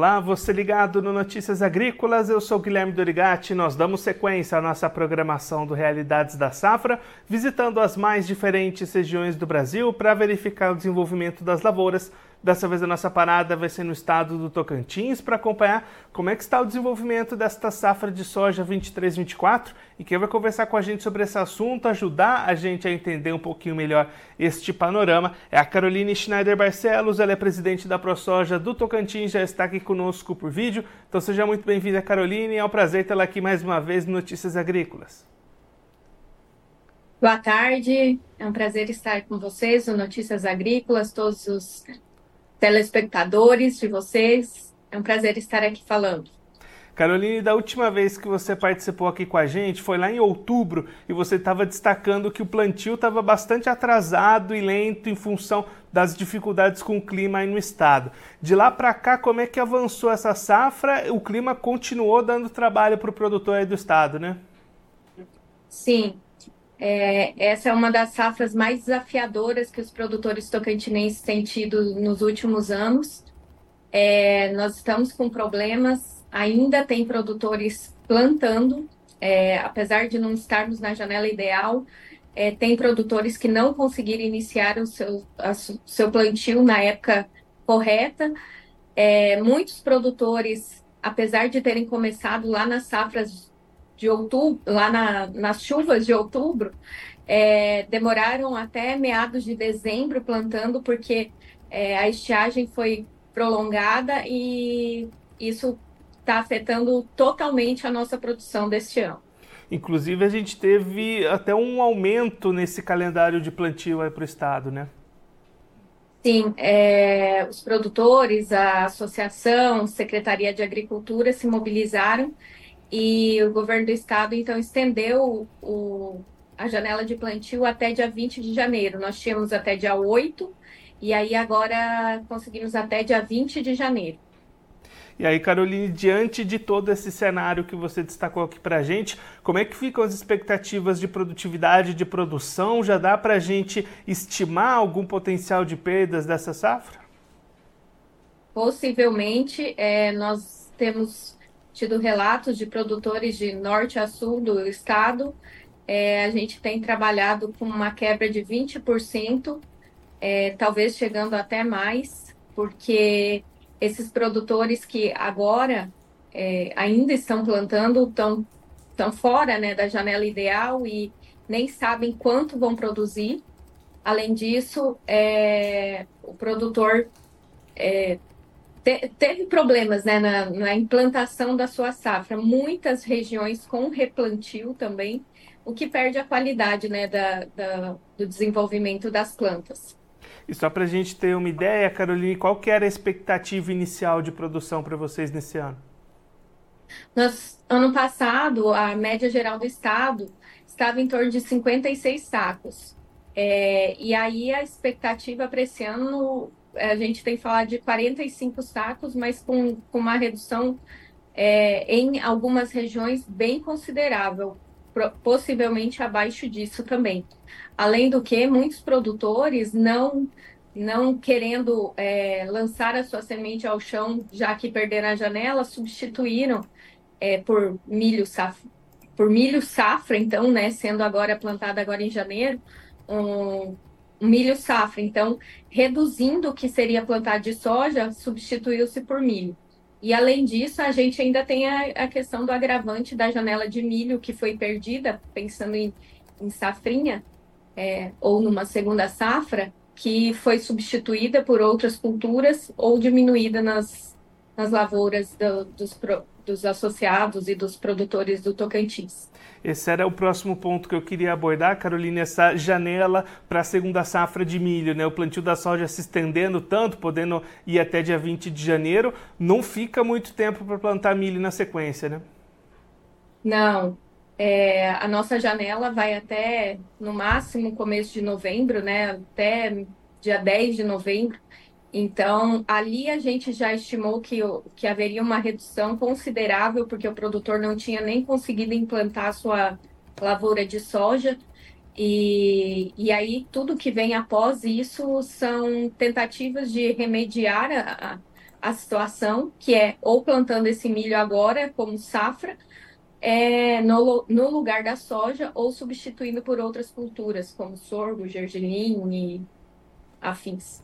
Olá, você ligado no Notícias Agrícolas, eu sou Guilherme Dorigati. Nós damos sequência à nossa programação do Realidades da Safra, visitando as mais diferentes regiões do Brasil para verificar o desenvolvimento das lavouras Dessa vez a nossa parada vai ser no estado do Tocantins para acompanhar como é que está o desenvolvimento desta safra de soja 23-24 e quem vai conversar com a gente sobre esse assunto, ajudar a gente a entender um pouquinho melhor este panorama é a Caroline Schneider Barcelos, ela é presidente da ProSoja do Tocantins, já está aqui conosco por vídeo. Então seja muito bem-vinda, Caroline, é um prazer tê-la aqui mais uma vez no Notícias Agrícolas. Boa tarde, é um prazer estar com vocês no Notícias Agrícolas, todos os telespectadores de vocês. É um prazer estar aqui falando. Caroline, da última vez que você participou aqui com a gente, foi lá em outubro, e você estava destacando que o plantio estava bastante atrasado e lento em função das dificuldades com o clima aí no estado. De lá para cá, como é que avançou essa safra? O clima continuou dando trabalho para o produtor aí do estado, né? Sim, é, essa é uma das safras mais desafiadoras que os produtores tocantinenses têm tido nos últimos anos. É, nós estamos com problemas, ainda tem produtores plantando, é, apesar de não estarmos na janela ideal, é, tem produtores que não conseguiram iniciar o seu, a, seu plantio na época correta. É, muitos produtores, apesar de terem começado lá nas safras de outubro, lá na, nas chuvas de outubro, é, demoraram até meados de dezembro plantando, porque é, a estiagem foi prolongada e isso está afetando totalmente a nossa produção deste ano. Inclusive, a gente teve até um aumento nesse calendário de plantio para o estado, né? Sim, é, os produtores, a associação, Secretaria de Agricultura se mobilizaram e o governo do estado, então, estendeu o, a janela de plantio até dia 20 de janeiro. Nós tínhamos até dia 8, e aí agora conseguimos até dia 20 de janeiro. E aí, Caroline, diante de todo esse cenário que você destacou aqui para a gente, como é que ficam as expectativas de produtividade, de produção? Já dá para a gente estimar algum potencial de perdas dessa safra? Possivelmente, é, nós temos tido relatos de produtores de norte a sul do estado. É, a gente tem trabalhado com uma quebra de 20%, é, talvez chegando até mais, porque esses produtores que agora é, ainda estão plantando estão, fora né, da janela ideal e nem sabem quanto vão produzir. Além disso, é, o produtor é, te, teve problemas né, na, na, implantação da sua safra. Muitas regiões com replantio também, o que perde a qualidade né, da, da do desenvolvimento das plantas. E só para a gente ter uma ideia, Caroline, qual que era a expectativa inicial de produção para vocês nesse ano? Nós, ano passado, a média geral do estado estava em torno de 56 sacos. É, e aí a expectativa para esse ano a gente tem falado de 45 sacos, mas com, com uma redução é, em algumas regiões bem considerável, possivelmente abaixo disso também. Além do que, muitos produtores não não querendo é, lançar a sua semente ao chão, já que perderam a janela, substituíram é, por milho safra, por milho safra, então, né, sendo agora plantado agora em janeiro, um, milho safra. Então, reduzindo o que seria plantado de soja, substituiu-se por milho. E além disso, a gente ainda tem a, a, questão do agravante da janela de milho que foi perdida, pensando em, em safrinha, é, ou numa segunda safra, que foi substituída por outras culturas ou diminuída nas, nas lavouras do, dos, dos associados e dos produtores do Tocantins. Esse era o próximo ponto que eu queria abordar, Carolina, essa janela para a segunda safra de milho, né? O plantio da soja se estendendo tanto, podendo ir até dia 20 de janeiro, não fica muito tempo para plantar milho na sequência, né? Não. É, a nossa janela vai até, no máximo, começo de novembro, né? Até dia 10 de novembro. Então, ali a gente já estimou que, que haveria uma redução considerável, porque o produtor não tinha nem conseguido implantar sua lavoura de soja. E, e aí, tudo que vem após isso são tentativas de remediar a, a situação, que é ou plantando esse milho agora como safra, é, no, no lugar da soja, ou substituindo por outras culturas, como sorgo, gergelim e afins.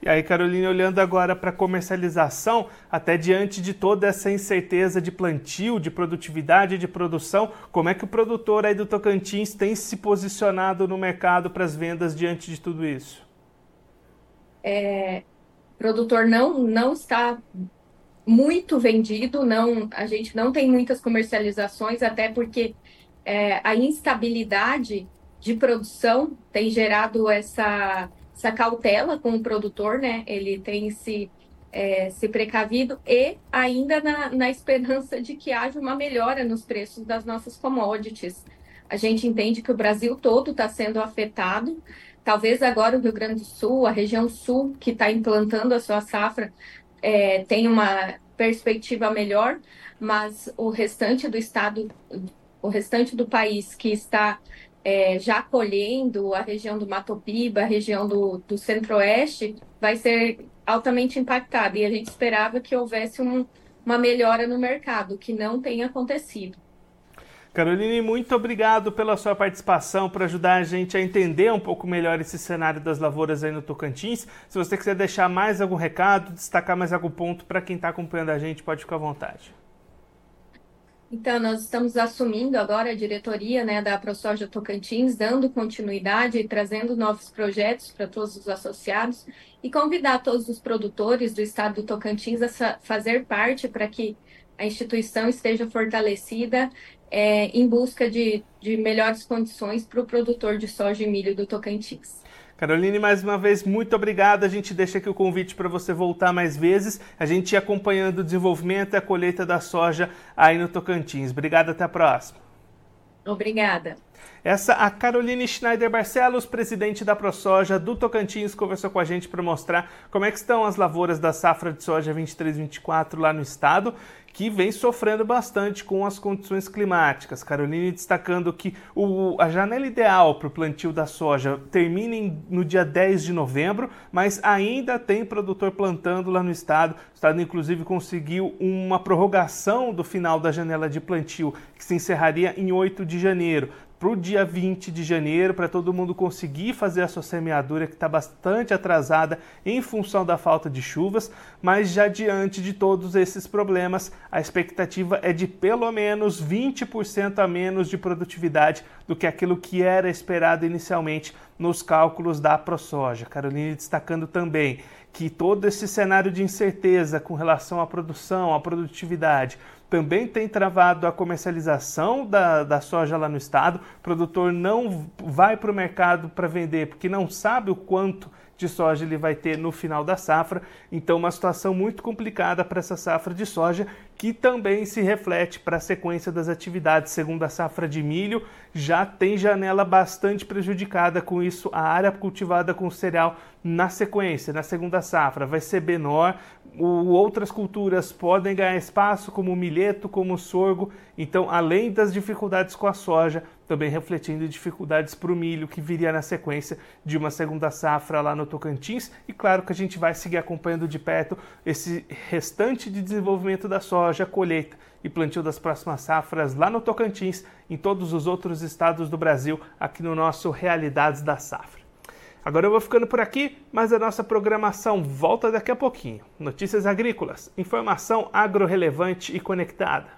E aí, Caroline, olhando agora para comercialização, até diante de toda essa incerteza de plantio, de produtividade, de produção, como é que o produtor aí do Tocantins tem se posicionado no mercado para as vendas diante de tudo isso? É, o produtor não, não está muito vendido, não, a gente não tem muitas comercializações, até porque é, a instabilidade de produção tem gerado essa essa cautela com o produtor, né? Ele tem se, é, se precavido e ainda na, na esperança de que haja uma melhora nos preços das nossas commodities. A gente entende que o Brasil todo está sendo afetado. Talvez agora o Rio Grande do Sul, a região sul, que está implantando a sua safra, é, tenha uma perspectiva melhor, mas o restante do estado, o restante do país que está é, já colhendo a região do Mato Piba, a região do, do Centro-Oeste, vai ser altamente impactada. E a gente esperava que houvesse um, uma melhora no mercado, que não tem acontecido. Caroline, muito obrigado pela sua participação, por ajudar a gente a entender um pouco melhor esse cenário das lavouras aí no Tocantins. Se você quiser deixar mais algum recado, destacar mais algum ponto para quem está acompanhando a gente, pode ficar à vontade. Então, nós estamos assumindo agora a diretoria né, da ProSoja Tocantins, dando continuidade e trazendo novos projetos para todos os associados e convidar todos os produtores do estado do Tocantins a fazer parte para que a instituição esteja fortalecida é, em busca de, de melhores condições para o produtor de soja e milho do Tocantins. Caroline, mais uma vez, muito obrigado. A gente deixa aqui o convite para você voltar mais vezes. A gente ir acompanhando o desenvolvimento e a colheita da soja aí no Tocantins. Obrigado, até a próxima. Obrigada. Essa a Caroline Schneider Barcelos, presidente da ProSoja do Tocantins, conversou com a gente para mostrar como é que estão as lavouras da safra de soja 23-24 lá no estado que vem sofrendo bastante com as condições climáticas. Caroline destacando que o, a janela ideal para o plantio da soja termina em, no dia 10 de novembro, mas ainda tem produtor plantando lá no estado. O estado, inclusive, conseguiu uma prorrogação do final da janela de plantio, que se encerraria em 8 de janeiro para o dia 20 de janeiro, para todo mundo conseguir fazer a sua semeadura, que está bastante atrasada em função da falta de chuvas, mas já diante de todos esses problemas, a expectativa é de pelo menos 20% a menos de produtividade do que aquilo que era esperado inicialmente nos cálculos da ProSoja. Caroline destacando também que todo esse cenário de incerteza com relação à produção, à produtividade, também tem travado a comercialização da, da soja lá no estado. O produtor não vai para o mercado para vender porque não sabe o quanto de soja ele vai ter no final da safra. Então, uma situação muito complicada para essa safra de soja, que também se reflete para a sequência das atividades. Segundo a safra de milho, já tem janela bastante prejudicada com isso. A área cultivada com cereal na sequência, na segunda safra, vai ser menor. O, outras culturas podem ganhar espaço, como o milheto, como o sorgo. Então, além das dificuldades com a soja, também refletindo dificuldades para o milho que viria na sequência de uma segunda safra lá no Tocantins. E claro que a gente vai seguir acompanhando de perto esse restante de desenvolvimento da soja, colheita e plantio das próximas safras lá no Tocantins, em todos os outros estados do Brasil, aqui no nosso Realidades da Safra. Agora eu vou ficando por aqui, mas a nossa programação volta daqui a pouquinho. Notícias agrícolas, informação agro-relevante e conectada.